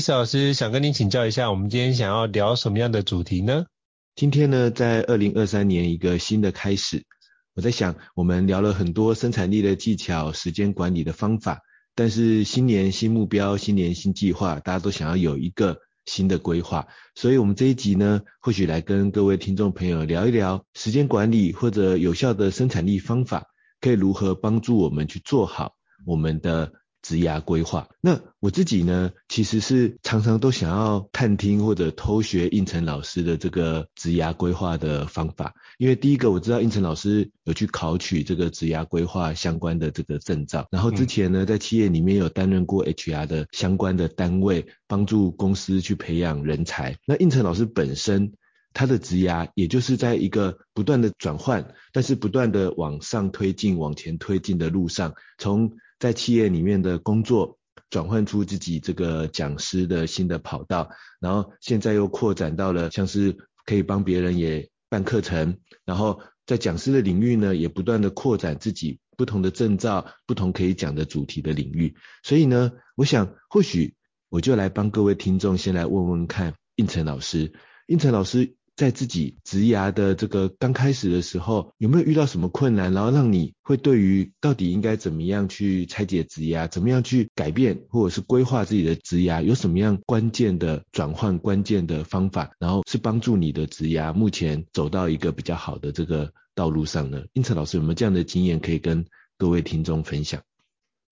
Hello，伊斯老师想跟您请教一下，我们今天想要聊什么样的主题呢？今天呢，在二零二三年一个新的开始，我在想，我们聊了很多生产力的技巧、时间管理的方法，但是新年新目标、新年新计划，大家都想要有一个新的规划，所以我们这一集呢，或许来跟各位听众朋友聊一聊时间管理或者有效的生产力方法，可以如何帮助我们去做好我们的。职涯规划，那我自己呢，其实是常常都想要探听或者偷学应成老师的这个职涯规划的方法，因为第一个我知道应成老师有去考取这个职涯规划相关的这个证照，然后之前呢，在企业里面有担任过 HR 的相关的单位，帮助公司去培养人才。那应成老师本身他的职涯也就是在一个不断的转换，但是不断的往上推进、往前推进的路上，从在企业里面的工作，转换出自己这个讲师的新的跑道，然后现在又扩展到了像是可以帮别人也办课程，然后在讲师的领域呢，也不断的扩展自己不同的证照、不同可以讲的主题的领域。所以呢，我想或许我就来帮各位听众先来问问看，应成老师，应成老师。在自己职涯的这个刚开始的时候，有没有遇到什么困难，然后让你会对于到底应该怎么样去拆解职涯，怎么样去改变或者是规划自己的职涯，有什么样关键的转换关键的方法，然后是帮助你的职涯目前走到一个比较好的这个道路上呢？因此老师有没有这样的经验可以跟各位听众分享？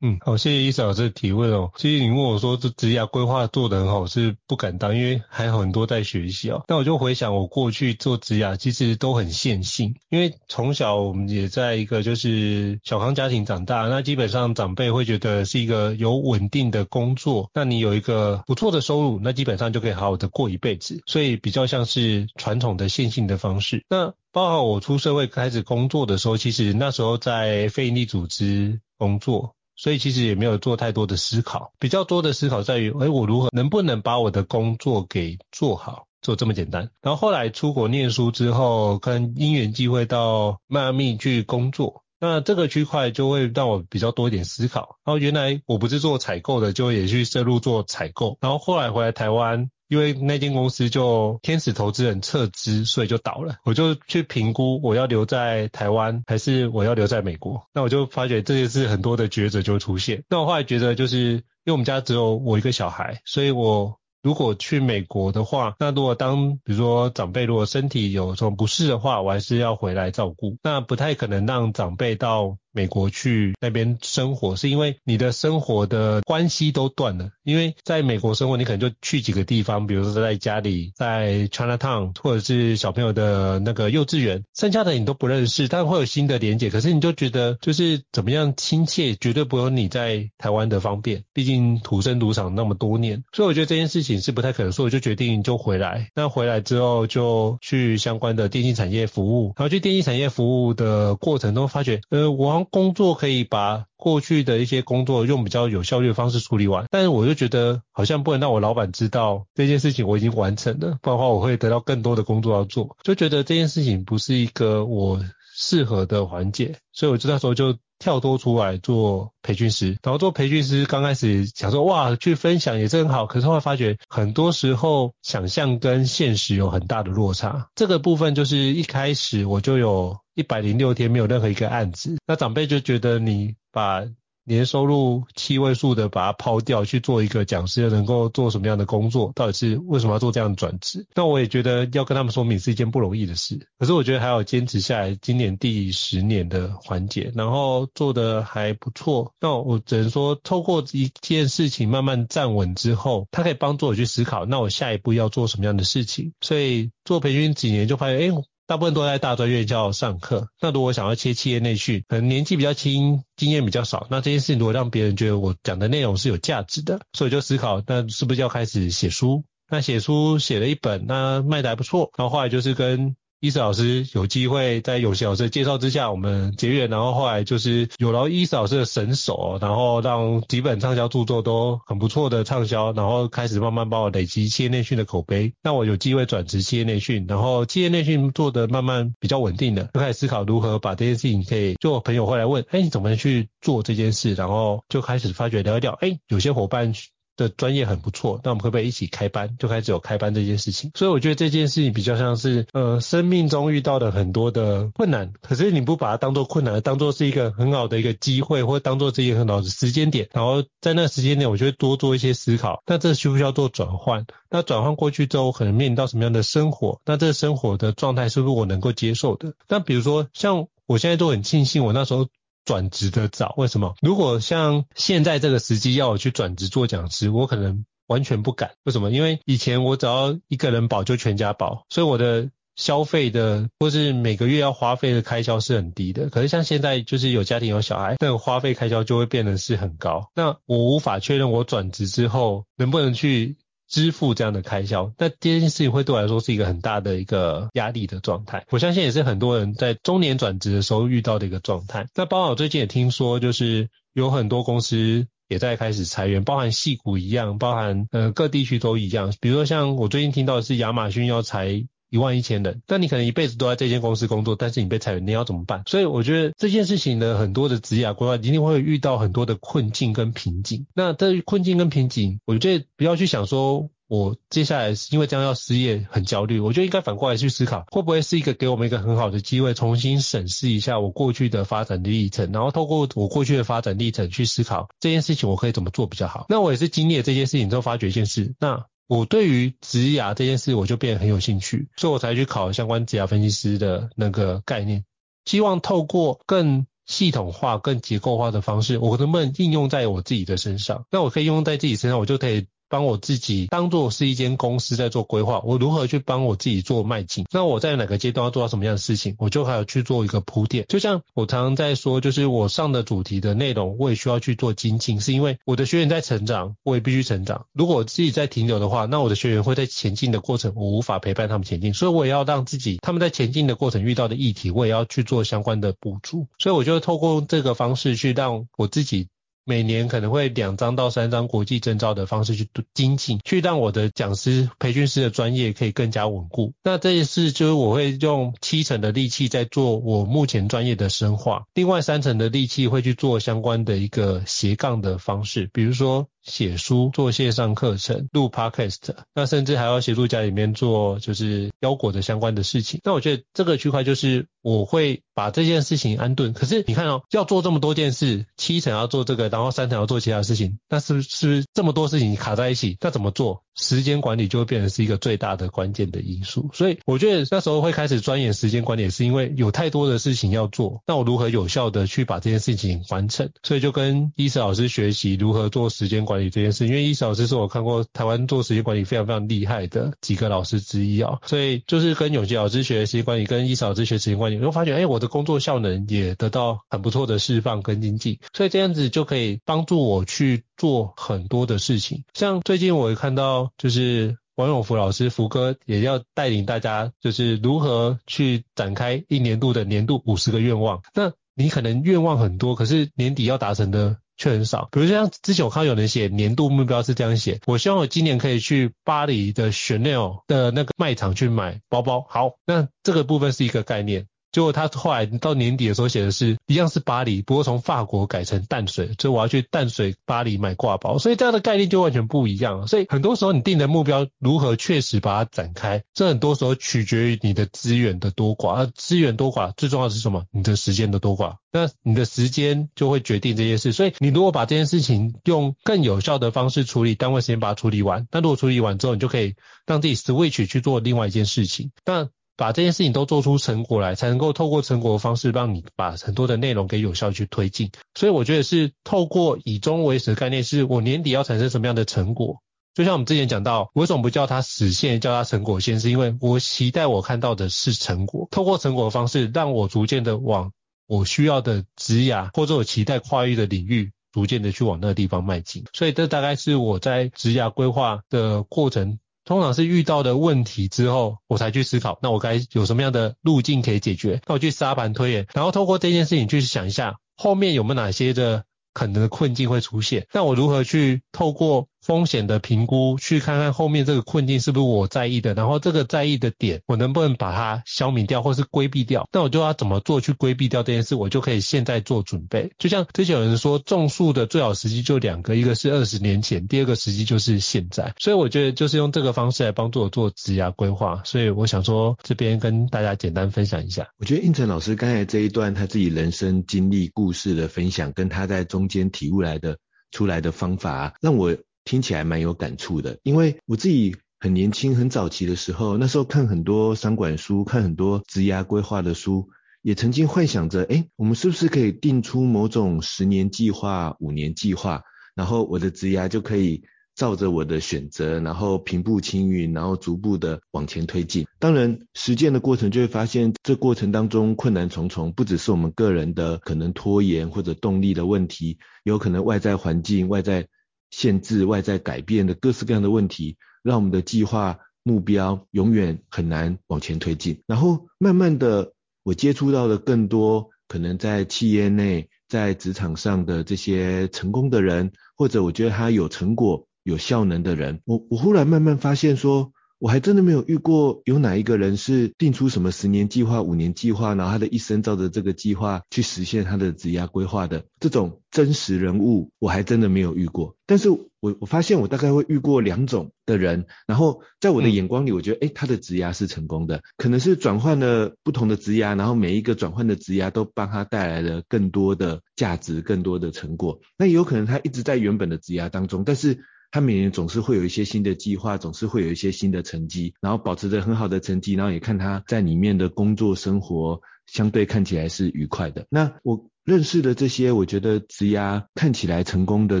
嗯，好，谢谢伊斯老师的提问哦。其实你问我说这职业规划做得很好，是不敢当，因为还有很多在学习哦。但我就回想我过去做职业，其实都很线性，因为从小我们也在一个就是小康家庭长大，那基本上长辈会觉得是一个有稳定的工作，那你有一个不错的收入，那基本上就可以好好的过一辈子，所以比较像是传统的线性的方式。那包括我出社会开始工作的时候，其实那时候在非营利组织工作。所以其实也没有做太多的思考，比较多的思考在于，诶，我如何能不能把我的工作给做好，做这么简单。然后后来出国念书之后，跟因缘际会到迈阿密去工作，那这个区块就会让我比较多一点思考。然后原来我不是做采购的，就也去深入做采购。然后后来回来台湾。因为那间公司就天使投资人撤资，所以就倒了。我就去评估我要留在台湾还是我要留在美国。那我就发觉这些是很多的抉择就出现。那我后来觉得就是因为我们家只有我一个小孩，所以我如果去美国的话，那如果当比如说长辈如果身体有什么不适的话，我还是要回来照顾。那不太可能让长辈到美国去那边生活，是因为你的生活的关系都断了。因为在美国生活，你可能就去几个地方，比如说在家里，在 Chinatown，或者是小朋友的那个幼稚园，剩下的你都不认识，但会有新的连结。可是你就觉得就是怎么样亲切，绝对不如你在台湾的方便。毕竟土生土长那么多年，所以我觉得这件事情是不太可能，所以我就决定就回来。那回来之后就去相关的电信产业服务，然后去电信产业服务的过程中发觉，呃，我。工作可以把过去的一些工作用比较有效率的方式处理完，但是我就觉得好像不能让我老板知道这件事情我已经完成了，不然的话我会得到更多的工作要做，就觉得这件事情不是一个我适合的环节，所以我就那时候就跳脱出来做培训师，然后做培训师刚开始想说哇去分享也是很好，可是后来发觉很多时候想象跟现实有很大的落差，这个部分就是一开始我就有。一百零六天没有任何一个案子，那长辈就觉得你把年收入七位数的把它抛掉去做一个讲师，能够做什么样的工作？到底是为什么要做这样的转职？那我也觉得要跟他们说明是一件不容易的事。可是我觉得还要坚持下来，今年第十年的环节，然后做得还不错。那我只能说，透过一件事情慢慢站稳之后，它可以帮助我去思考，那我下一步要做什么样的事情？所以做培训几年就发现，哎。大部分都在大专院校上课。那如果想要切企业内训，可能年纪比较轻，经验比较少，那这件事情如果让别人觉得我讲的内容是有价值的，所以就思考，那是不是要开始写书？那写书写了一本，那卖的还不错。然后后来就是跟伊瑟老师有机会在永琪老师的介绍之下，我们结缘，然后后来就是有了伊瑟老师的神手，然后让几本畅销著作都很不错的畅销，然后开始慢慢帮我累积企业内训的口碑。那我有机会转职企业内训，然后企业内训做的慢慢比较稳定了，就开始思考如何把这件事情可以。就我朋友会来问，哎，你怎么去做这件事？然后就开始发觉聊一聊，哎，有些伙伴。的专业很不错，那我们会不会一起开班？就开始有开班这件事情。所以我觉得这件事情比较像是，呃，生命中遇到的很多的困难，可是你不把它当做困难，当做是一个很好的一个机会，或当做是一个很好的时间点，然后在那时间点，我就会多做一些思考。那这需不需要做转换？那转换过去之后，可能面临到什么样的生活？那这生活的状态是不是我能够接受的？那比如说，像我现在都很庆幸，我那时候。转职的早，为什么？如果像现在这个时机要我去转职做讲师，我可能完全不敢。为什么？因为以前我只要一个人保就全家保，所以我的消费的或是每个月要花费的开销是很低的。可是像现在就是有家庭有小孩，那个花费开销就会变得是很高。那我无法确认我转职之后能不能去。支付这样的开销，那这件事情会对我来说是一个很大的一个压力的状态。我相信也是很多人在中年转职的时候遇到的一个状态。那包括我最近也听说，就是有很多公司也在开始裁员，包含戏股一样，包含呃各地区都一样。比如说像我最近听到的是亚马逊要裁。一万一千人，但你可能一辈子都在这间公司工作，但是你被裁员，你要怎么办？所以我觉得这件事情的很多的职业规划一定会遇到很多的困境跟瓶颈。那这困境跟瓶颈，我觉得不要去想说，我接下来因为这样要失业很焦虑，我觉得应该反过来去思考，会不会是一个给我们一个很好的机会，重新审视一下我过去的发展历程，然后透过我过去的发展历程去思考这件事情我可以怎么做比较好。那我也是经历了这件事情之后发觉一件事，那。我对于职涯这件事，我就变得很有兴趣，所以我才去考相关职涯分析师的那个概念，希望透过更系统化、更结构化的方式，我能不能应用在我自己的身上？那我可以用在自己身上，我就可以。帮我自己当做是一间公司在做规划，我如何去帮我自己做迈进？那我在哪个阶段要做到什么样的事情？我就还要去做一个铺垫。就像我常常在说，就是我上的主题的内容，我也需要去做精进，是因为我的学员在成长，我也必须成长。如果我自己在停留的话，那我的学员会在前进的过程，我无法陪伴他们前进，所以我也要让自己他们在前进的过程遇到的议题，我也要去做相关的补助。所以我就透过这个方式去让我自己。每年可能会两张到三张国际证照的方式去精进，去让我的讲师、培训师的专业可以更加稳固。那这一次就是我会用七成的力气在做我目前专业的深化，另外三成的力气会去做相关的一个斜杠的方式，比如说。写书、做线上课程、录 Podcast，那甚至还要协助家里面做就是腰果的相关的事情。那我觉得这个区块就是我会把这件事情安顿。可是你看哦，要做这么多件事，七成要做这个，然后三成要做其他事情，那是不是，是不是这么多事情卡在一起？那怎么做？时间管理就会变成是一个最大的关键的因素。所以我觉得那时候会开始钻研时间管理，是因为有太多的事情要做。那我如何有效的去把这件事情完成？所以就跟伊思老师学习如何做时间管理。这件事，因为伊瑟老师是我看过台湾做时间管理非常非常厉害的几个老师之一啊，所以就是跟永琪老师学时间管理，跟伊瑟老师学时间管理，我发觉哎，我的工作效能也得到很不错的释放跟经济，所以这样子就可以帮助我去做很多的事情。像最近我也看到，就是王永福老师福哥也要带领大家，就是如何去展开一年度的年度五十个愿望。那你可能愿望很多，可是年底要达成的。却很少，比如像之前我看到有人写年度目标是这样写，我希望我今年可以去巴黎的 Chanel 的那个卖场去买包包。好，那这个部分是一个概念。结果他后来到年底的时候写的是一样是巴黎，不过从法国改成淡水，所以我要去淡水巴黎买挂包，所以这样的概念就完全不一样了。所以很多时候你定的目标如何确实把它展开，这很多时候取决于你的资源的多寡。而资源多寡最重要的是什么？你的时间的多寡。那你的时间就会决定这件事。所以你如果把这件事情用更有效的方式处理，单位时间把它处理完，那如果处理完之后，你就可以让自己 switch 去做另外一件事情。那把这件事情都做出成果来，才能够透过成果的方式，让你把很多的内容给有效去推进。所以我觉得是透过以终为始的概念，是我年底要产生什么样的成果，就像我们之前讲到，为什么不叫它实现，叫它成果线？是因为我期待我看到的是成果，透过成果的方式，让我逐渐的往我需要的职涯或者我期待跨越的领域，逐渐的去往那个地方迈进。所以这大概是我在职涯规划的过程，通常是遇到的问题之后，我才去思考，那我该有什么样的路径可以解决？那我去沙盘推演，然后透过这件事情去想一下，后面有没有哪些的可能的困境会出现？那我如何去透过风险的评估，去看看后面这个困境是不是我在意的，然后这个在意的点，我能不能把它消弭掉，或是规避掉？那我就要怎么做去规避掉这件事？我就可以现在做准备。就像之前有人说，种树的最好时机就两个，一个是二十年前，第二个时机就是现在。所以我觉得就是用这个方式来帮助我做职业规划。所以我想说，这边跟大家简单分享一下。我觉得应成老师刚才这一段他自己人生经历故事的分享，跟他在中间体悟来的出来的方法，让我。听起来蛮有感触的，因为我自己很年轻、很早期的时候，那时候看很多商管书，看很多职涯规划的书，也曾经幻想着，诶，我们是不是可以定出某种十年计划、五年计划，然后我的职涯就可以照着我的选择，然后平步青云，然后逐步的往前推进。当然，实践的过程就会发现，这过程当中困难重重，不只是我们个人的可能拖延或者动力的问题，有可能外在环境、外在。限制外在改变的各式各样的问题，让我们的计划目标永远很难往前推进。然后慢慢的，我接触到了更多可能在企业内、在职场上的这些成功的人，或者我觉得他有成果、有效能的人。我我忽然慢慢发现说，我还真的没有遇过有哪一个人是定出什么十年计划、五年计划，然后他的一生照着这个计划去实现他的职业规划的这种真实人物，我还真的没有遇过。但是我我发现我大概会遇过两种的人，然后在我的眼光里，我觉得，诶，他的职涯是成功的，可能是转换了不同的职涯，然后每一个转换的职涯都帮他带来了更多的价值、更多的成果。那也有可能他一直在原本的职涯当中，但是。他每年总是会有一些新的计划，总是会有一些新的成绩，然后保持着很好的成绩，然后也看他在里面的工作生活相对看起来是愉快的。那我认识的这些，我觉得职涯看起来成功的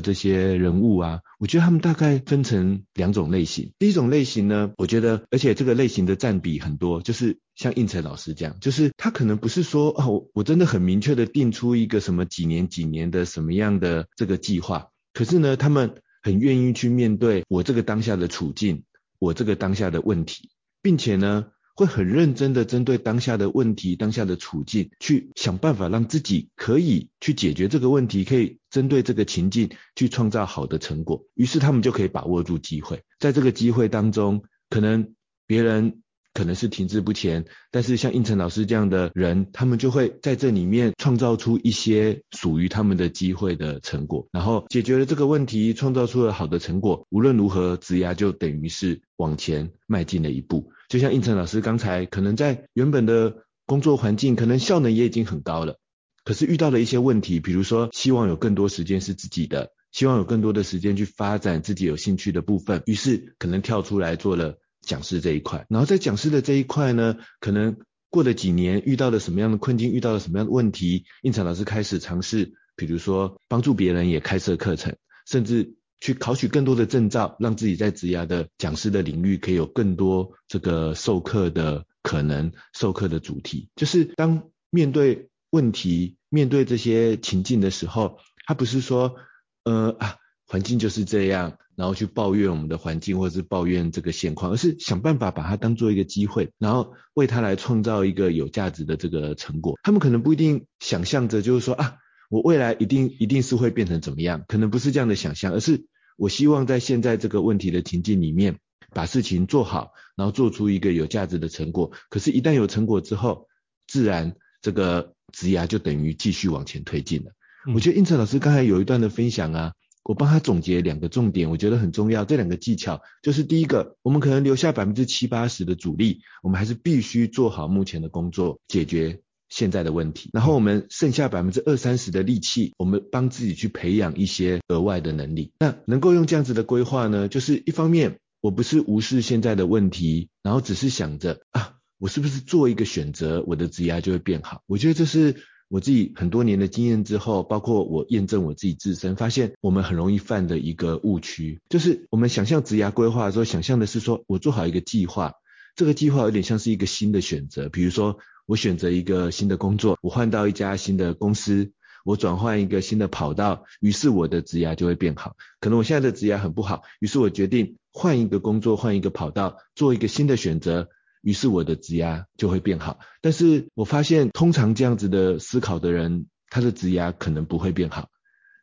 这些人物啊，我觉得他们大概分成两种类型。第一种类型呢，我觉得而且这个类型的占比很多，就是像胤丞老师这样，就是他可能不是说啊，我我真的很明确的定出一个什么几年几年的什么样的这个计划，可是呢，他们。很愿意去面对我这个当下的处境，我这个当下的问题，并且呢，会很认真的针对当下的问题、当下的处境，去想办法让自己可以去解决这个问题，可以针对这个情境去创造好的成果。于是他们就可以把握住机会，在这个机会当中，可能别人。可能是停滞不前，但是像应成老师这样的人，他们就会在这里面创造出一些属于他们的机会的成果，然后解决了这个问题，创造出了好的成果。无论如何，职涯就等于是往前迈进了一步。就像应成老师刚才，可能在原本的工作环境，可能效能也已经很高了，可是遇到了一些问题，比如说希望有更多时间是自己的，希望有更多的时间去发展自己有兴趣的部分，于是可能跳出来做了。讲师这一块，然后在讲师的这一块呢，可能过了几年，遇到了什么样的困境，遇到了什么样的问题，胤丞老师开始尝试，比如说帮助别人也开设课程，甚至去考取更多的证照，让自己在职涯的讲师的领域可以有更多这个授课的可能，授课的主题，就是当面对问题、面对这些情境的时候，他不是说，呃啊。环境就是这样，然后去抱怨我们的环境，或者是抱怨这个现况，而是想办法把它当做一个机会，然后为它来创造一个有价值的这个成果。他们可能不一定想象着，就是说啊，我未来一定一定是会变成怎么样，可能不是这样的想象，而是我希望在现在这个问题的情境里面，把事情做好，然后做出一个有价值的成果。可是，一旦有成果之后，自然这个职涯就等于继续往前推进了。嗯、我觉得胤丞老师刚才有一段的分享啊。我帮他总结两个重点，我觉得很重要。这两个技巧就是第一个，我们可能留下百分之七八十的主力，我们还是必须做好目前的工作，解决现在的问题。然后我们剩下百分之二三十的力气，我们帮自己去培养一些额外的能力。那能够用这样子的规划呢，就是一方面我不是无视现在的问题，然后只是想着啊，我是不是做一个选择，我的职业就会变好？我觉得这是我自己很多年的经验之后，包括我验证我自己自身，发现我们很容易犯的一个误区，就是我们想象职涯规划的时候，想象的是说我做好一个计划，这个计划有点像是一个新的选择，比如说我选择一个新的工作，我换到一家新的公司，我转换一个新的跑道，于是我的职涯就会变好。可能我现在的职涯很不好，于是我决定换一个工作，换一个跑道，做一个新的选择。于是我的职涯就会变好，但是我发现通常这样子的思考的人，他的职涯可能不会变好。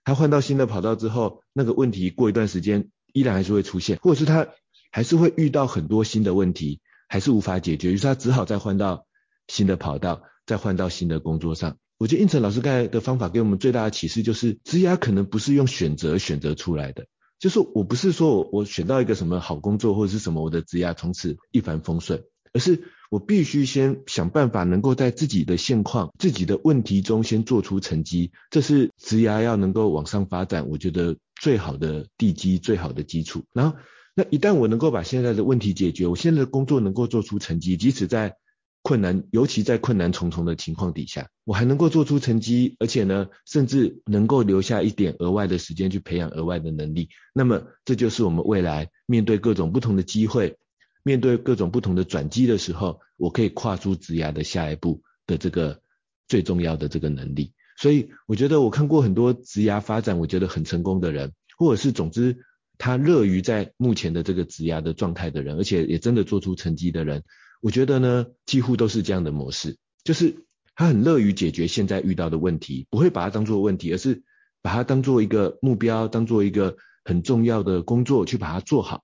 他换到新的跑道之后，那个问题过一段时间依然还是会出现，或者是他还是会遇到很多新的问题，还是无法解决，于是他只好再换到新的跑道，再换到新的工作上。我觉得应成老师刚才的方法给我们最大的启示就是，职涯可能不是用选择选择出来的，就是我不是说我我选到一个什么好工作或者是什么，我的职涯从此一帆风顺。而是我必须先想办法能够在自己的现况、自己的问题中先做出成绩，这是职涯要能够往上发展，我觉得最好的地基、最好的基础。然后，那一旦我能够把现在的问题解决，我现在的工作能够做出成绩，即使在困难，尤其在困难重重的情况底下，我还能够做出成绩，而且呢，甚至能够留下一点额外的时间去培养额外的能力。那么，这就是我们未来面对各种不同的机会。面对各种不同的转机的时候，我可以跨出职涯的下一步的这个最重要的这个能力。所以我觉得我看过很多职涯发展，我觉得很成功的人，或者是总之他乐于在目前的这个职涯的状态的人，而且也真的做出成绩的人，我觉得呢，几乎都是这样的模式，就是他很乐于解决现在遇到的问题，不会把它当做问题，而是把它当做一个目标，当做一个很重要的工作去把它做好。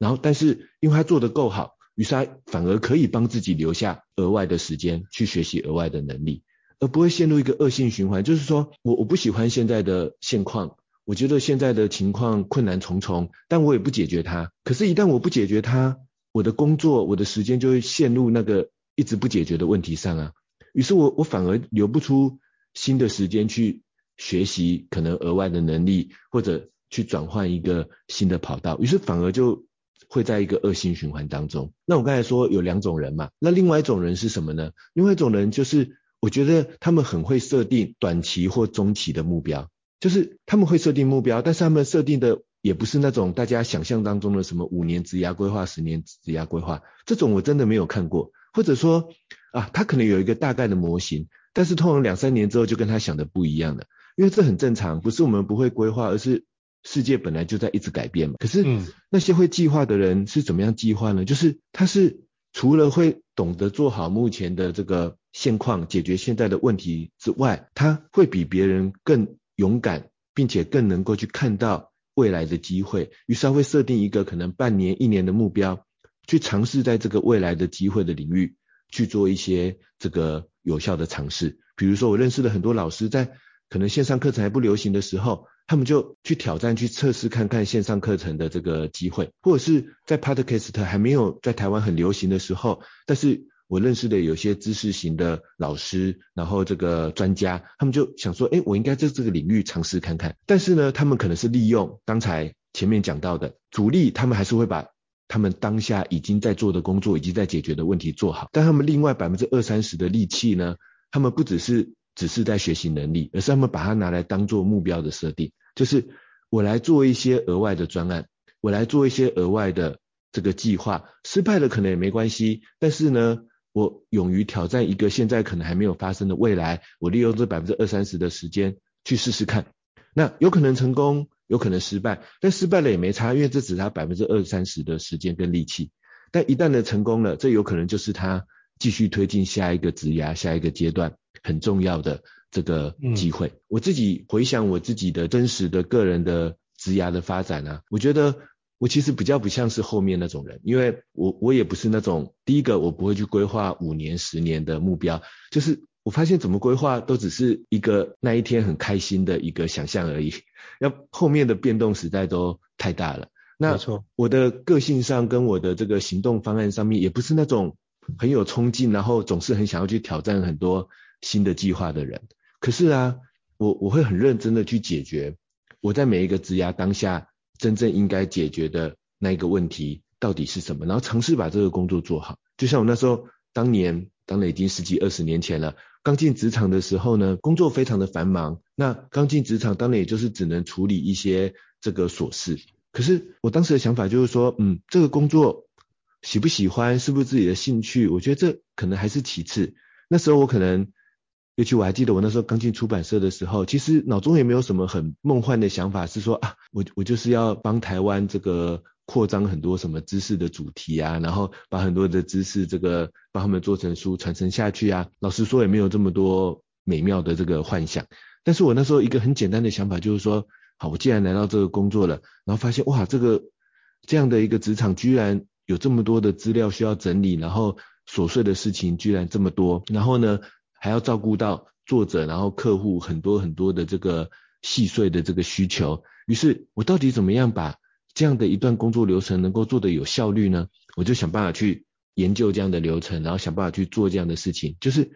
然后，但是因为他做得够好，于是他反而可以帮自己留下额外的时间去学习额外的能力，而不会陷入一个恶性循环。就是说我我不喜欢现在的现况，我觉得现在的情况困难重重，但我也不解决它。可是，一旦我不解决它，我的工作、我的时间就会陷入那个一直不解决的问题上啊。于是我我反而留不出新的时间去学习可能额外的能力，或者去转换一个新的跑道，于是反而就。会在一个恶性循环当中。那我刚才说有两种人嘛，那另外一种人是什么呢？另外一种人就是我觉得他们很会设定短期或中期的目标，就是他们会设定目标，但是他们设定的也不是那种大家想象当中的什么五年职涯规划、十年职涯规划，这种我真的没有看过。或者说啊，他可能有一个大概的模型，但是通常两三年之后就跟他想的不一样了，因为这很正常，不是我们不会规划，而是。世界本来就在一直改变嘛，可是那些会计划的人是怎么样计划呢？就是他是除了会懂得做好目前的这个现况，解决现在的问题之外，他会比别人更勇敢，并且更能够去看到未来的机会。于是他会设定一个可能半年、一年的目标，去尝试在这个未来的机会的领域去做一些这个有效的尝试。比如说，我认识了很多老师，在可能线上课程还不流行的时候。他们就去挑战、去测试看看线上课程的这个机会，或者是在 Podcast 还没有在台湾很流行的时候，但是我认识的有些知识型的老师，然后这个专家，他们就想说，哎，我应该在这个领域尝试看看。但是呢，他们可能是利用刚才前面讲到的主力，他们还是会把他们当下已经在做的工作、已经在解决的问题做好，但他们另外百分之二三十的力气呢，他们不只是只是在学习能力，而是他们把它拿来当做目标的设定。就是我来做一些额外的专案，我来做一些额外的这个计划，失败了可能也没关系，但是呢，我勇于挑战一个现在可能还没有发生的未来，我利用这百分之二三十的时间去试试看，那有可能成功，有可能失败，但失败了也没差，因为这只是他百分之二三十的时间跟力气，但一旦的成功了，这有可能就是他继续推进下一个职涯、下一个阶段很重要的。这个机会，嗯，我自己回想我自己的真实的个人的职涯的发展啊，我觉得我其实比较不像是后面那种人，因为我我也不是那种第一个我不会去规划五年十年的目标，就是我发现怎么规划都只是一个那一天很开心的一个想象而已，要后面的变动实在都太大了。那我的个性上跟我的这个行动方案上面也不是那种很有冲劲，然后总是很想要去挑战很多新的计划的人。可是啊，我我会很认真的去解决我在每一个职涯当下真正应该解决的那一个问题到底是什么，然后尝试把这个工作做好。就像我那时候当年当然已经十几二十年前了。刚进职场的时候呢，工作非常的繁忙。那刚进职场，当然也就是只能处理一些这个琐事。可是我当时的想法就是说，嗯，这个工作喜不喜欢，是不是自己的兴趣？我觉得这可能还是其次。那时候我可能，尤其我还记得我那时候刚进出版社的时候，其实脑中也没有什么很梦幻的想法，是说啊，我我就是要帮台湾这个。扩张很多什么知识的主题啊，然后把很多的知识这个帮他们做成书传承下去啊。老实说也没有这么多美妙的这个幻想，但是我那时候一个很简单的想法就是说，好，我既然来到这个工作了，然后发现哇，这个这样的一个职场居然有这么多的资料需要整理，然后琐碎的事情居然这么多，然后呢还要照顾到作者，然后客户很多很多的这个细碎的这个需求，于是我到底怎么样把这样的一段工作流程能够做得有效率呢？我就想办法去研究这样的流程，然后想办法去做这样的事情，就是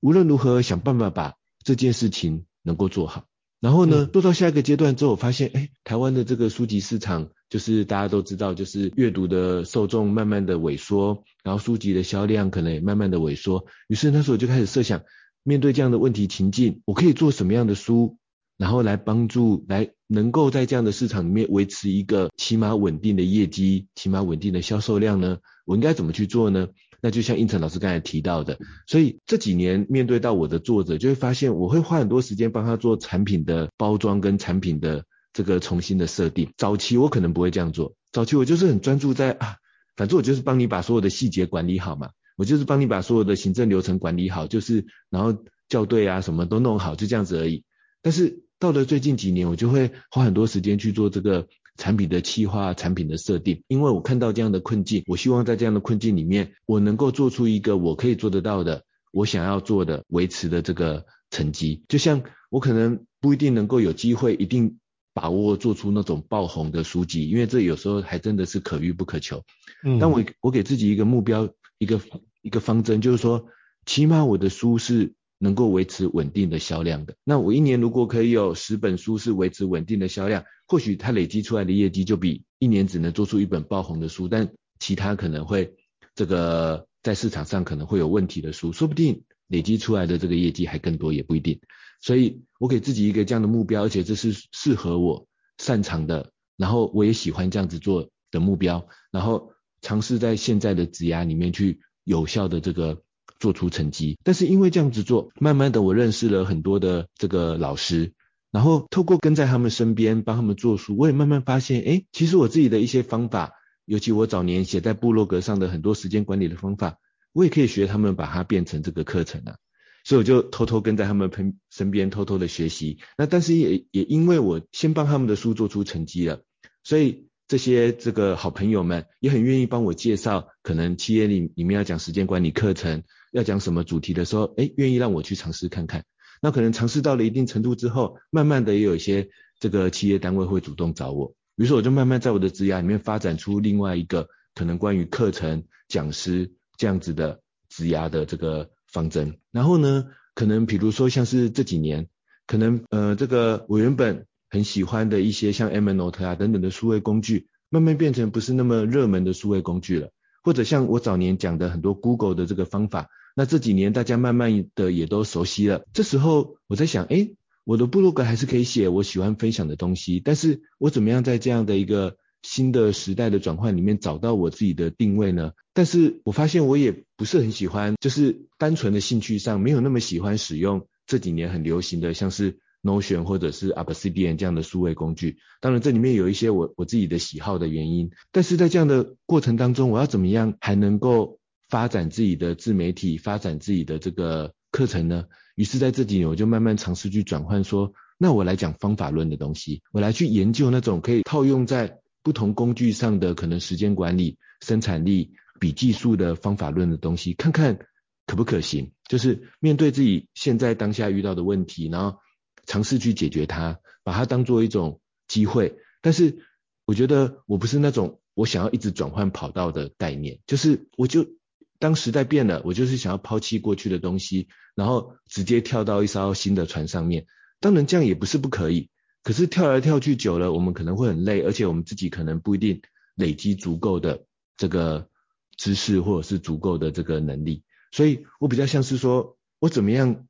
无论如何想办法把这件事情能够做好。然后呢，做到下一个阶段之后，我发现，哎，台湾的这个书籍市场，就是大家都知道，就是阅读的受众慢慢的萎缩，然后书籍的销量可能也慢慢的萎缩。于是那时候我就开始设想，面对这样的问题情境，我可以做什么样的书？然后来帮助，来能够在这样的市场里面维持一个起码稳定的业绩，起码稳定的销售量呢？我应该怎么去做呢？那就像胤丞老师刚才提到的，所以这几年面对到我的作者，就会发现我会花很多时间帮他做产品的包装跟产品的这个重新的设定。早期我可能不会这样做，早期我就是很专注在啊，反正我就是帮你把所有的细节管理好嘛，我就是帮你把所有的行政流程管理好，就是然后校对啊什么都弄好，就这样子而已。但是到了最近几年，我就会花很多时间去做这个产品的企划、产品的设定，因为我看到这样的困境，我希望在这样的困境里面，我能够做出一个我可以做得到的、我想要做的、维持的这个成绩。就像我可能不一定能够有机会，一定把握做出那种爆红的书籍，因为这有时候还真的是可遇不可求。嗯，但我我给自己一个目标，一个一个方针，就是说，起码我的书是。能够维持稳定的销量的，那我一年如果可以有十本书是维持稳定的销量，或许它累积出来的业绩就比一年只能做出一本爆红的书，但其他可能会这个在市场上可能会有问题的书，说不定累积出来的这个业绩还更多也不一定。所以我给自己一个这样的目标，而且这是适合我擅长的，然后我也喜欢这样子做的目标，然后尝试在现在的职涯里面去有效的这个。做出成绩，但是因为这样子做，慢慢的我认识了很多的这个老师，然后透过跟在他们身边帮他们做书，我也慢慢发现，哎，其实我自己的一些方法，尤其我早年写在部落格上的很多时间管理的方法，我也可以学他们把它变成这个课程啊，所以我就偷偷跟在他们身边偷偷的学习，那但是也也因为我先帮他们的书做出成绩了，所以。这些这个好朋友们也很愿意帮我介绍，可能企业里里面要讲时间管理课程，要讲什么主题的时候，哎，愿意让我去尝试看看。那可能尝试到了一定程度之后，慢慢的也有一些这个企业单位会主动找我，于是我就慢慢在我的职涯里面发展出另外一个可能关于课程讲师这样子的职涯的这个方针。然后呢，可能比如说像是这几年，可能呃这个我原本。很喜欢的一些像 Evernote 啊等等的数位工具，慢慢变成不是那么热门的数位工具了。或者像我早年讲的很多 Google 的这个方法，那这几年大家慢慢的也都熟悉了。这时候我在想，诶，我的部落格还是可以写我喜欢分享的东西，但是我怎么样在这样的一个新的时代的转换里面找到我自己的定位呢？但是我发现我也不是很喜欢，就是单纯的兴趣上没有那么喜欢使用这几年很流行的像是。Notion 或者是 Obsidian 这样的数位工具，当然这里面有一些我我自己的喜好的原因，但是在这样的过程当中，我要怎么样还能够发展自己的自媒体，发展自己的这个课程呢？于是在这几年我就慢慢尝试去转换说，那我来讲方法论的东西，我来去研究那种可以套用在不同工具上的可能时间管理、生产力、笔记术的方法论的东西，看看可不可行，就是面对自己现在当下遇到的问题，然后。尝试去解决它，把它当做一种机会。但是我觉得我不是那种我想要一直转换跑道的概念，就是我就当时代变了，我就是想要抛弃过去的东西，然后直接跳到一艘新的船上面。当然这样也不是不可以，可是跳来跳去久了，我们可能会很累，而且我们自己可能不一定累积足够的这个知识或者是足够的这个能力。所以我比较像是说，我怎么样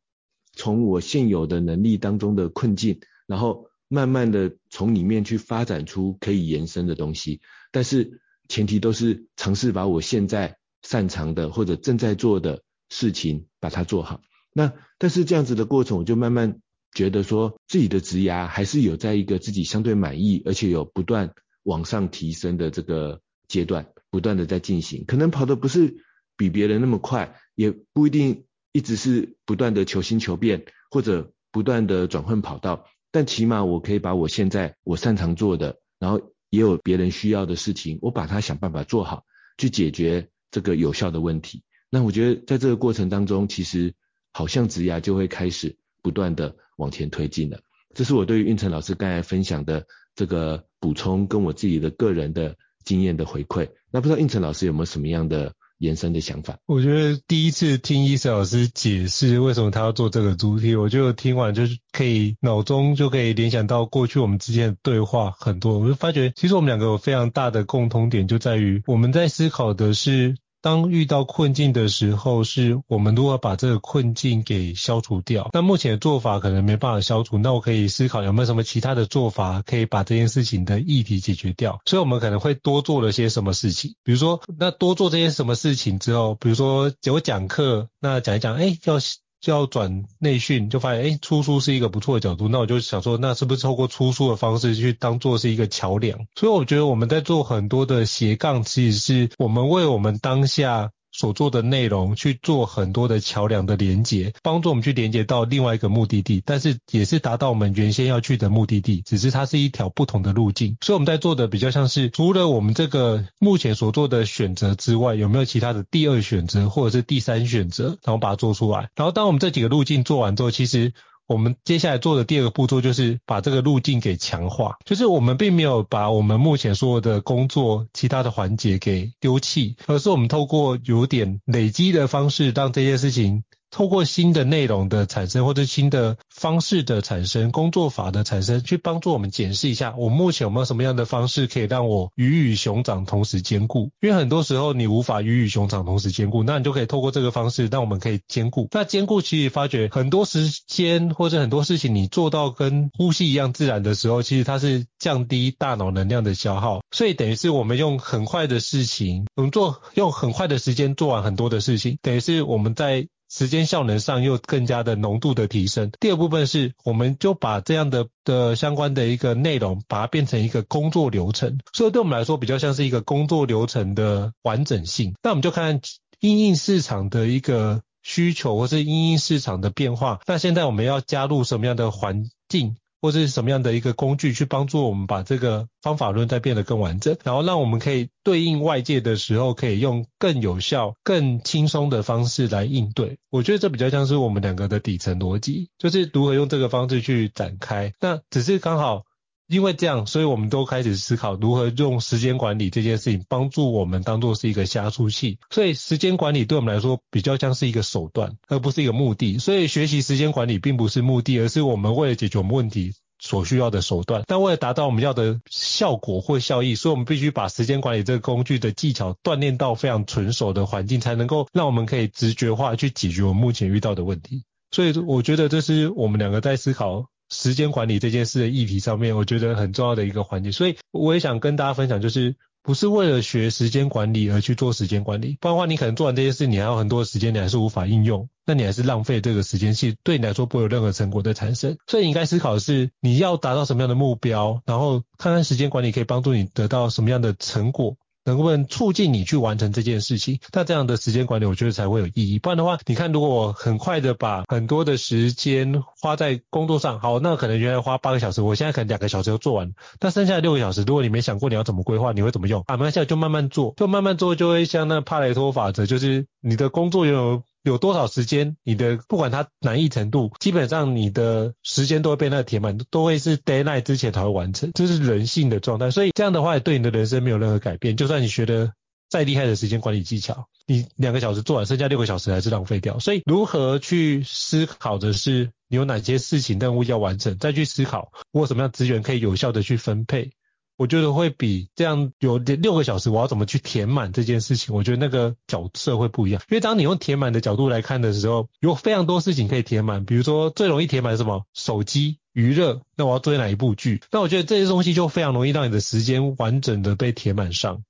从我现有的能力当中的困境，然后慢慢的从里面去发展出可以延伸的东西，但是前提都是尝试把我现在擅长的或者正在做的事情把它做好。那但是这样子的过程，我就慢慢觉得说自己的职涯还是有在一个自己相对满意，而且有不断往上提升的这个阶段，不断的在进行。可能跑的不是比别人那么快，也不一定一直是不断的求新求变，或者不断的转换跑道。但起码我可以把我现在我擅长做的，然后也有别人需要的事情，我把它想办法做好，去解决这个有效的问题。那我觉得在这个过程当中，其实。好像职涯就会开始不断的往前推进了，这是我对于胤丞老师刚才分享的这个补充，跟我自己的个人的经验的回馈。那不知道胤丞老师有没有什么样的延伸的想法？我觉得第一次听伊森老师解释为什么他要做这个主题，我就听完就是可以脑中就可以联想到过去我们之间的对话很多，我就发觉其实我们两个有非常大的共同点，就在于我们在思考的是。当遇到困境的时候，是我们如何把这个困境给消除掉。那目前的做法可能没办法消除，那我可以思考有没有什么其他的做法可以把这件事情的议题解决掉。所以，我们可能会多做了些什么事情，比如说，那多做这些什么事情之后，比如说我讲课，那讲一讲，哎，要。就要转内训，就发现诶出书是一个不错的角度。那我就想说，那是不是透过出书的方式去当做是一个桥梁？所以我觉得我们在做很多的斜杠，其实是我们为我们当下。所做的内容去做很多的桥梁的连接，帮助我们去连接到另外一个目的地，但是也是达到我们原先要去的目的地，只是它是一条不同的路径。所以我们在做的比较像是，除了我们这个目前所做的选择之外，有没有其他的第二选择或者是第三选择，然后把它做出来。然后当我们这几个路径做完之后，其实。我们接下来做的第二个步骤就是把这个路径给强化，就是我们并没有把我们目前所有的工作其他的环节给丢弃，而是我们透过有点累积的方式，让这些事情。透过新的内容的产生，或者新的方式的产生，工作法的产生，去帮助我们检视一下，我目前有没有什么样的方式可以让我鱼与熊掌同时兼顾？因为很多时候你无法鱼与熊掌同时兼顾，那你就可以透过这个方式，让我们可以兼顾。那兼顾其实发觉很多时间或者很多事情，你做到跟呼吸一样自然的时候，其实它是降低大脑能量的消耗。所以等于是我们用很快的事情，我们做用很快的时间做完很多的事情，等于是我们在。时间效能上又更加的浓度的提升。第二部分是，我们就把这样的的相关的一个内容，把它变成一个工作流程，所以对我们来说比较像是一个工作流程的完整性。那我们就看应应市场的一个需求，或是应应市场的变化。那现在我们要加入什么样的环境？或者是什么样的一个工具去帮助我们把这个方法论再变得更完整，然后让我们可以对应外界的时候，可以用更有效、更轻松的方式来应对。我觉得这比较像是我们两个的底层逻辑，就是如何用这个方式去展开。那只是刚好。因为这样，所以我们都开始思考如何用时间管理这件事情帮助我们当做是一个加速器。所以时间管理对我们来说比较像是一个手段，而不是一个目的。所以学习时间管理并不是目的，而是我们为了解决我们问题所需要的手段。但为了达到我们要的效果或效益，所以我们必须把时间管理这个工具的技巧锻炼到非常纯熟的环境，才能够让我们可以直觉化去解决我们目前遇到的问题。所以我觉得这是我们两个在思考。时间管理这件事的议题上面，我觉得很重要的一个环节，所以我也想跟大家分享，就是不是为了学时间管理而去做时间管理，不然的话，你可能做完这件事，你还有很多时间，你还是无法应用，那你还是浪费这个时间，其实对你来说不会有任何成果的产生。所以你应该思考的是，你要达到什么样的目标，然后看看时间管理可以帮助你得到什么样的成果。能不能促进你去完成这件事情？那这样的时间管理，我觉得才会有意义。不然的话，你看，如果我很快的把很多的时间花在工作上，好，那可能原来花八个小时，我现在可能两个小时就做完。那剩下六个小时，如果你没想过你要怎么规划，你会怎么用？啊，没关系，就慢慢做，就慢慢做，就会像那帕雷托法则，就是你的工作有。有多少时间，你的不管它难易程度，基本上你的时间都会被那个填满，都会是 deadline 之前才会完成，这是人性的状态。所以这样的话，对你的人生没有任何改变。就算你学的再厉害的时间管理技巧，你两个小时做完，剩下六个小时还是浪费掉。所以如何去思考的是，你有哪些事情任务要完成，再去思考我有什么样资源可以有效的去分配。我觉得会比这样有六个小时，我要怎么去填满这件事情，我觉得那个角色会不一样。因为当你用填满的角度来看的时候，有非常多事情可以填满，比如说最容易填满什么？手机娱乐，那我要追哪一部剧？那我觉得这些东西就非常容易让你的时间完整的被填满上。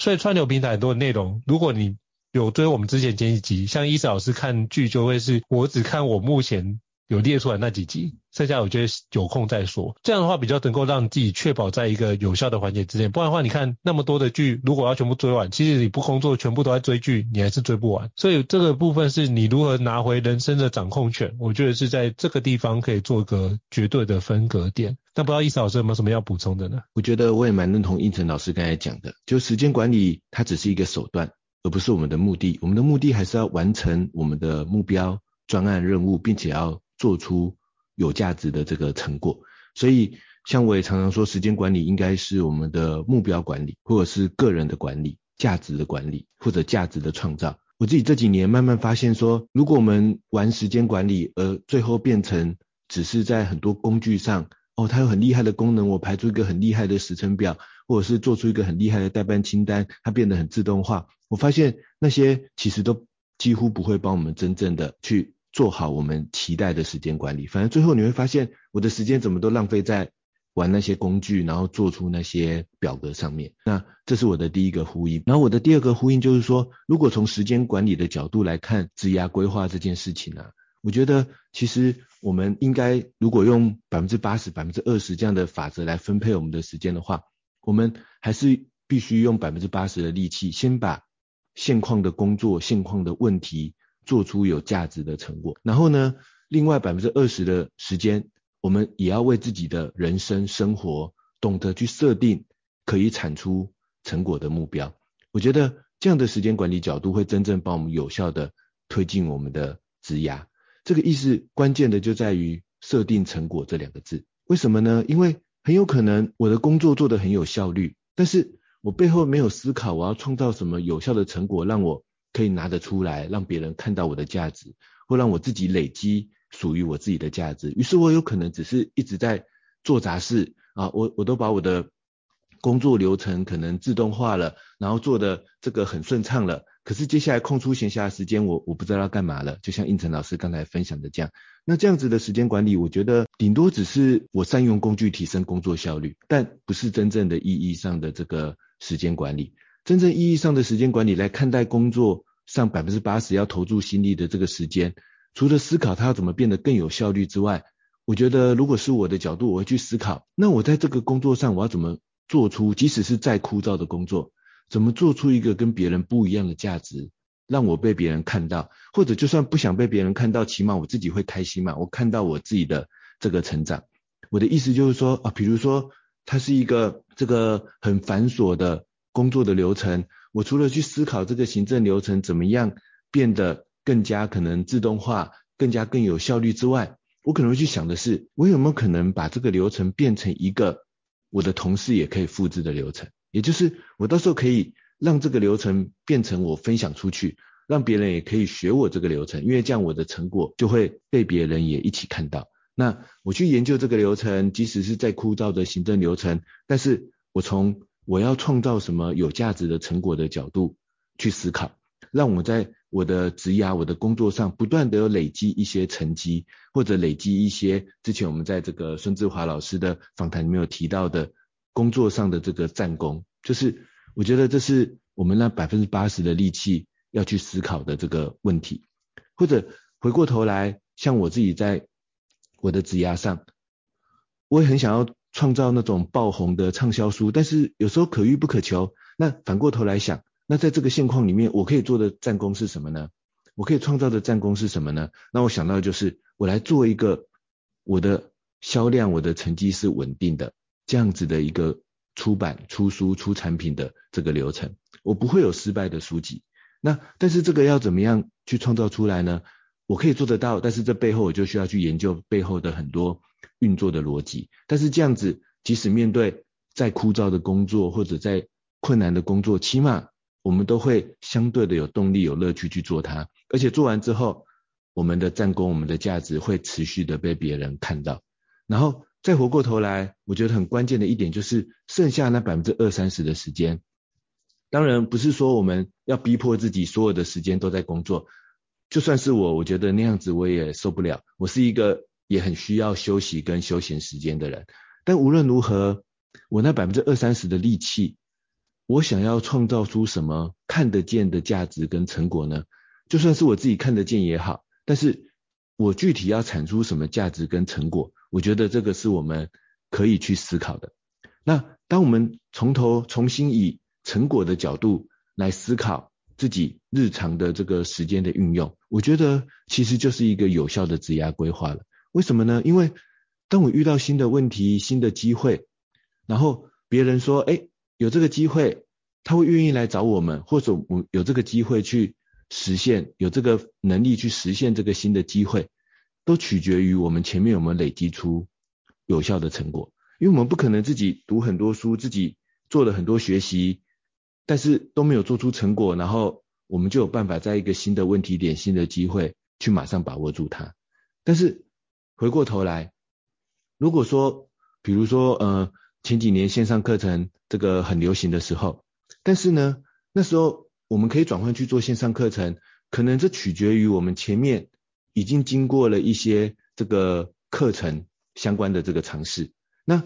所以串流平台很多的内容，如果你有追我们之前前几集，像伊斯老师看剧就会是我只看我目前有列出来那几集，剩下我觉得有空再说。这样的话比较能够让自己确保在一个有效的环节之内，不然的话你看那么多的剧，如果要全部追完，其实你不工作全部都在追剧，你还是追不完。所以这个部分是你如何拿回人生的掌控权，我觉得是在这个地方可以做个绝对的分隔点。那不知道伊斯老师有没有什么要补充的呢？我觉得我也蛮认同胤丞老师刚才讲的，就时间管理它只是一个手段。而不是我们的目的，我们的目的还是要完成我们的目标、专案任务，并且要做出有价值的这个成果。所以，像我也常常说，时间管理应该是我们的目标管理，或者是个人的管理、价值的管理，或者价值的创造。我自己这几年慢慢发现说，如果我们玩时间管理，而最后变成只是在很多工具上，哦，它有很厉害的功能，我排出一个很厉害的时程表。或者是做出一个很厉害的待办清单，它变得很自动化。我发现那些其实都几乎不会帮我们真正的去做好我们期待的时间管理。反正最后你会发现，我的时间怎么都浪费在玩那些工具，然后做出那些表格上面。那这是我的第一个呼应。然后我的第二个呼应就是说，如果从时间管理的角度来看职涯规划这件事情呢、啊，我觉得其实我们应该如果用百分之八十、百分之二十这样的法则来分配我们的时间的话。我们还是必须用百分之八十的力气，先把现况的工作、现况的问题做出有价值的成果。然后呢，另外百分之二十的时间，我们也要为自己的人生生活懂得去设定可以产出成果的目标。我觉得这样的时间管理角度会真正帮我们有效的推进我们的职涯。这个意思关键的就在于设定成果这两个字。为什么呢？因为很有可能我的工作做得很有效率，但是我背后没有思考我要创造什么有效的成果，让我可以拿得出来，让别人看到我的价值，或让我自己累积属于我自己的价值。于是我有可能只是一直在做杂事啊，我我都把我的工作流程可能自动化了，然后做的这个很顺畅了。可是接下来空出闲暇时间，我我不知道要干嘛了。就像胤丞老师刚才分享的这样，那这样子的时间管理，我觉得顶多只是我善用工具提升工作效率，但不是真正的意义上的这个时间管理。真正意义上的时间管理来看待工作上百分之八十要投注心力的这个时间，除了思考它要怎么变得更有效率之外，我觉得如果是我的角度，我会去思考，那我在这个工作上我要怎么做出，即使是再枯燥的工作。怎么做出一个跟别人不一样的价值，让我被别人看到，或者就算不想被别人看到，起码我自己会开心嘛。我看到我自己的这个成长。我的意思就是说啊，比如说它是一个这个很繁琐的工作的流程，我除了去思考这个行政流程怎么样变得更加可能自动化，更加更有效率之外，我可能会去想的是，我有没有可能把这个流程变成一个我的同事也可以复制的流程。也就是我到时候可以让这个流程变成我分享出去，让别人也可以学我这个流程，因为这样我的成果就会被别人也一起看到。那我去研究这个流程，即使是再枯燥的行政流程，但是我从我要创造什么有价值的成果的角度去思考，让我在我的职涯、我的工作上不断的有累积一些成绩，或者累积一些之前我们在这个孙志华老师的访谈里面有提到的。工作上的这个战功，就是我觉得这是我们那百分之八十的力气要去思考的这个问题。或者回过头来，像我自己在我的职涯上，我也很想要创造那种爆红的畅销书，但是有时候可遇不可求。那反过头来想，那在这个现况里面，我可以做的战功是什么呢？我可以创造的战功是什么呢？那我想到的就是，我来做一个我的销量，我的成绩是稳定的。这样子的一个出版、出书、出产品的这个流程，我不会有失败的书籍。那但是这个要怎么样去创造出来呢？我可以做得到，但是这背后我就需要去研究背后的很多运作的逻辑。但是这样子，即使面对再枯燥的工作或者再困难的工作，起码我们都会相对的有动力、有乐趣去做它。而且做完之后，我们的战功、我们的价值会持续的被别人看到。然后。再回过头来，我觉得很关键的一点就是剩下那百分之二三十的时间。当然不是说我们要逼迫自己所有的时间都在工作，就算是我，我觉得那样子我也受不了。我是一个也很需要休息跟休闲时间的人。但无论如何，我那百分之二三十的力气，我想要创造出什么看得见的价值跟成果呢？就算是我自己看得见也好，但是我具体要产出什么价值跟成果？我觉得这个是我们可以去思考的。那当我们从头重新以成果的角度来思考自己日常的这个时间的运用，我觉得其实就是一个有效的职涯规划了。为什么呢？因为当我遇到新的问题、新的机会，然后别人说，哎，有这个机会，他会愿意来找我们，或者我有这个机会去实现，有这个能力去实现这个新的机会。都取决于我们前面有没有累积出有效的成果，因为我们不可能自己读很多书，自己做了很多学习，但是都没有做出成果，然后我们就有办法在一个新的问题点、新的机会去马上把握住它。但是回过头来，如果说，比如说，呃，前几年线上课程这个很流行的时候，但是呢，那时候我们可以转换去做线上课程，可能这取决于我们前面。已经经过了一些这个课程相关的这个尝试，那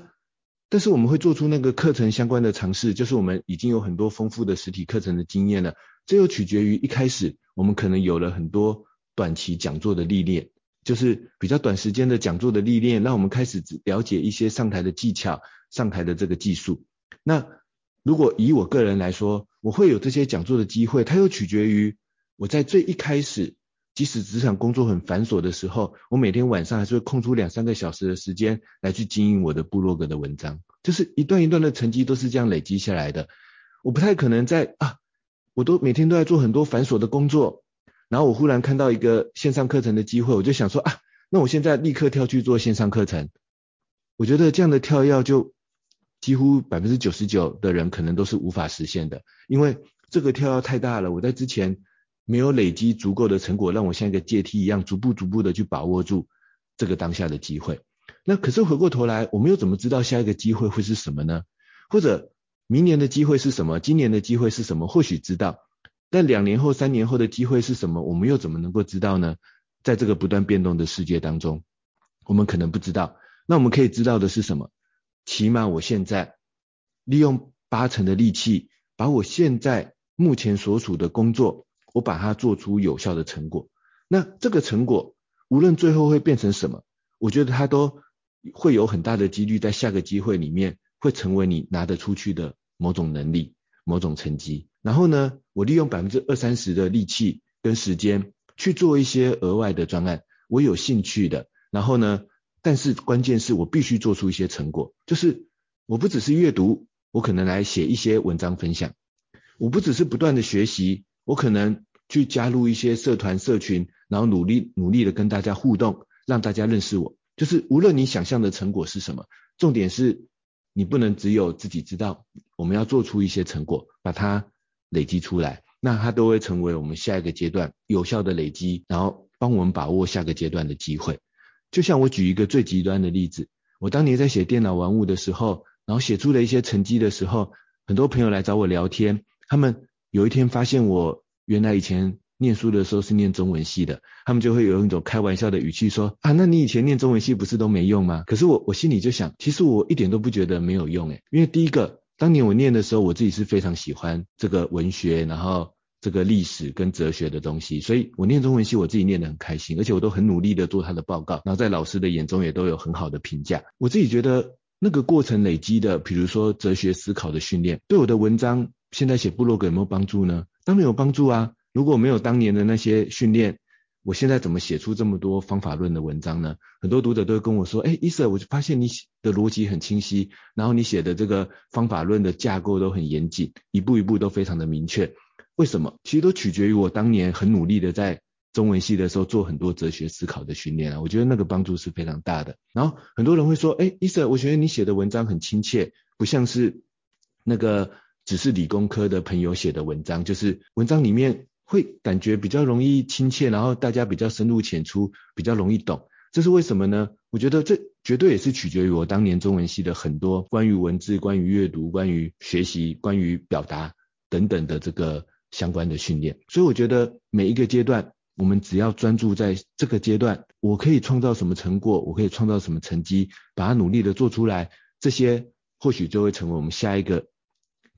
但是我们会做出那个课程相关的尝试，就是我们已经有很多丰富的实体课程的经验了。这又取决于一开始我们可能有了很多短期讲座的历练，就是比较短时间的讲座的历练，让我们开始了解一些上台的技巧、上台的这个技术。那如果以我个人来说，我会有这些讲座的机会，它又取决于我在最一开始。即使职场工作很繁琐的时候，我每天晚上还是会空出两三个小时的时间来去经营我的部落格的文章，就是一段一段的成绩都是这样累积下来的。我不太可能在啊，我都每天都在做很多繁琐的工作，然后我忽然看到一个线上课程的机会，我就想说啊，那我现在立刻跳去做线上课程。我觉得这样的跳跃就几乎百分之九十九的人可能都是无法实现的，因为这个跳跃太大了。我在之前。没有累积足够的成果，让我像一个阶梯一样，逐步逐步的去把握住这个当下的机会。那可是回过头来，我们又怎么知道下一个机会会是什么呢？或者明年的机会是什么？今年的机会是什么？或许知道，但两年后、三年后的机会是什么？我们又怎么能够知道呢？在这个不断变动的世界当中，我们可能不知道。那我们可以知道的是什么？起码我现在利用八成的力气，把我现在目前所处的工作。我把它做出有效的成果，那这个成果无论最后会变成什么，我觉得它都会有很大的几率在下个机会里面会成为你拿得出去的某种能力、某种成绩。然后呢，我利用百分之二三十的力气跟时间去做一些额外的专案，我有兴趣的。然后呢，但是关键是我必须做出一些成果，就是我不只是阅读，我可能来写一些文章分享，我不只是不断的学习。我可能去加入一些社团社群，然后努力努力的跟大家互动，让大家认识我。就是无论你想象的成果是什么，重点是你不能只有自己知道，我们要做出一些成果，把它累积出来，那它都会成为我们下一个阶段有效的累积，然后帮我们把握下个阶段的机会。就像我举一个最极端的例子，我当年在写电脑玩物的时候，然后写出了一些成绩的时候，很多朋友来找我聊天，他们。有一天发现我原来以前念书的时候是念中文系的，他们就会有一种开玩笑的语气说啊，那你以前念中文系不是都没用吗？可是我我心里就想，其实我一点都不觉得没有用诶，因为第一个，当年我念的时候，我自己是非常喜欢这个文学，然后这个历史跟哲学的东西，所以我念中文系我自己念得很开心，而且我都很努力的做他的报告，然后在老师的眼中也都有很好的评价。我自己觉得那个过程累积的，比如说哲学思考的训练，对我的文章。现在写部落格有没有帮助呢？当然有帮助啊！如果没有当年的那些训练，我现在怎么写出这么多方法论的文章呢？很多读者都会跟我说：“哎，伊 Sir，，我就发现你的逻辑很清晰，然后你写的这个方法论的架构都很严谨，一步一步都非常的明确。为什么？其实都取决于我当年很努力的在中文系的时候做很多哲学思考的训练啊。我觉得那个帮助是非常大的。然后很多人会说：“哎，伊 Sir，，我觉得你写的文章很亲切，不像是那个。”只是理工科的朋友写的文章，就是文章里面会感觉比较容易亲切，然后大家比较深入浅出，比较容易懂。这是为什么呢？我觉得这绝对也是取决于我当年中文系的很多关于文字、关于阅读、关于学习、关于表达等等的这个相关的训练。所以我觉得每一个阶段，我们只要专注在这个阶段，我可以创造什么成果，我可以创造什么成绩，把它努力的做出来，这些或许就会成为我们下一个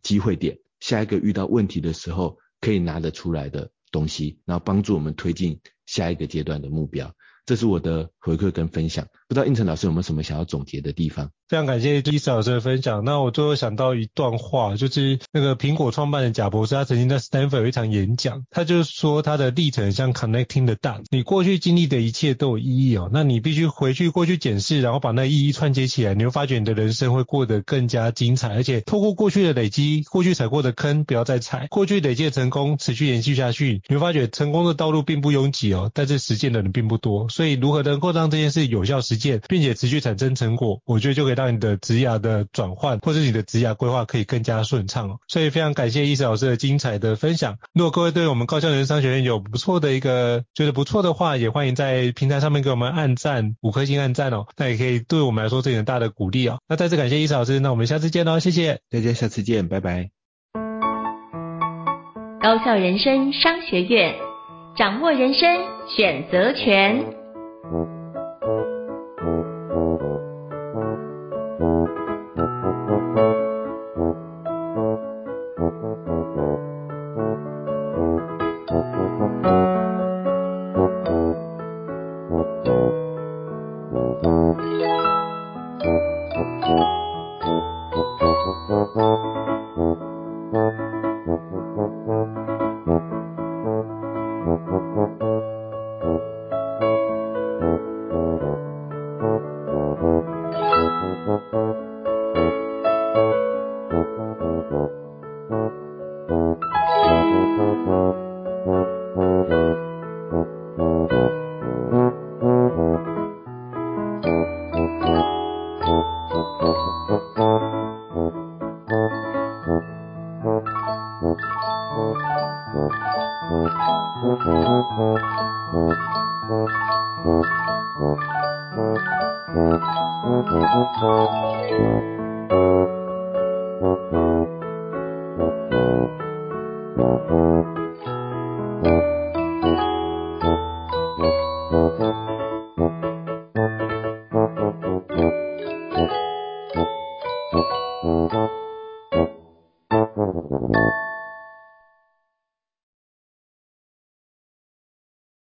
机会点，下一个遇到问题的时候可以拿得出来的东西，然后帮助我们推进下一个阶段的目标。这是我的回馈跟分享，不知道应成老师有没有什么想要总结的地方？非常感谢伊斯老师的分享。那我最后想到一段话，就是那个苹果创办人贾博士，他曾经在 Stanford 有一场演讲，他就是说他的历程像 connecting the dots，你过去经历的一切都有意义哦。那你必须回去过去检视，然后把那意义串接起来，你会发觉你的人生会过得更加精彩。而且透过过去的累积，过去踩过的坑不要再踩，过去累积的成功持续延续下去，你会发觉成功的道路并不拥挤哦，但是实践的人并不多。所以如何能够让这件事有效实践，并且持续产生成果，我觉得就可以让你的职涯的转换，或是你的职涯规划可以更加顺畅哦。所以非常感谢伊思老师的精彩的分享。如果各位对我们高效人生商学院有不错的一个觉得不错的话，也欢迎在平台上面给我们按赞，五颗星按赞哦。那也可以对我们来说是很大的鼓励哦。那再次感谢伊思老师，那我们下次见喽，谢谢大家，下次见，拜拜。高效人生商学院，掌握人生选择权。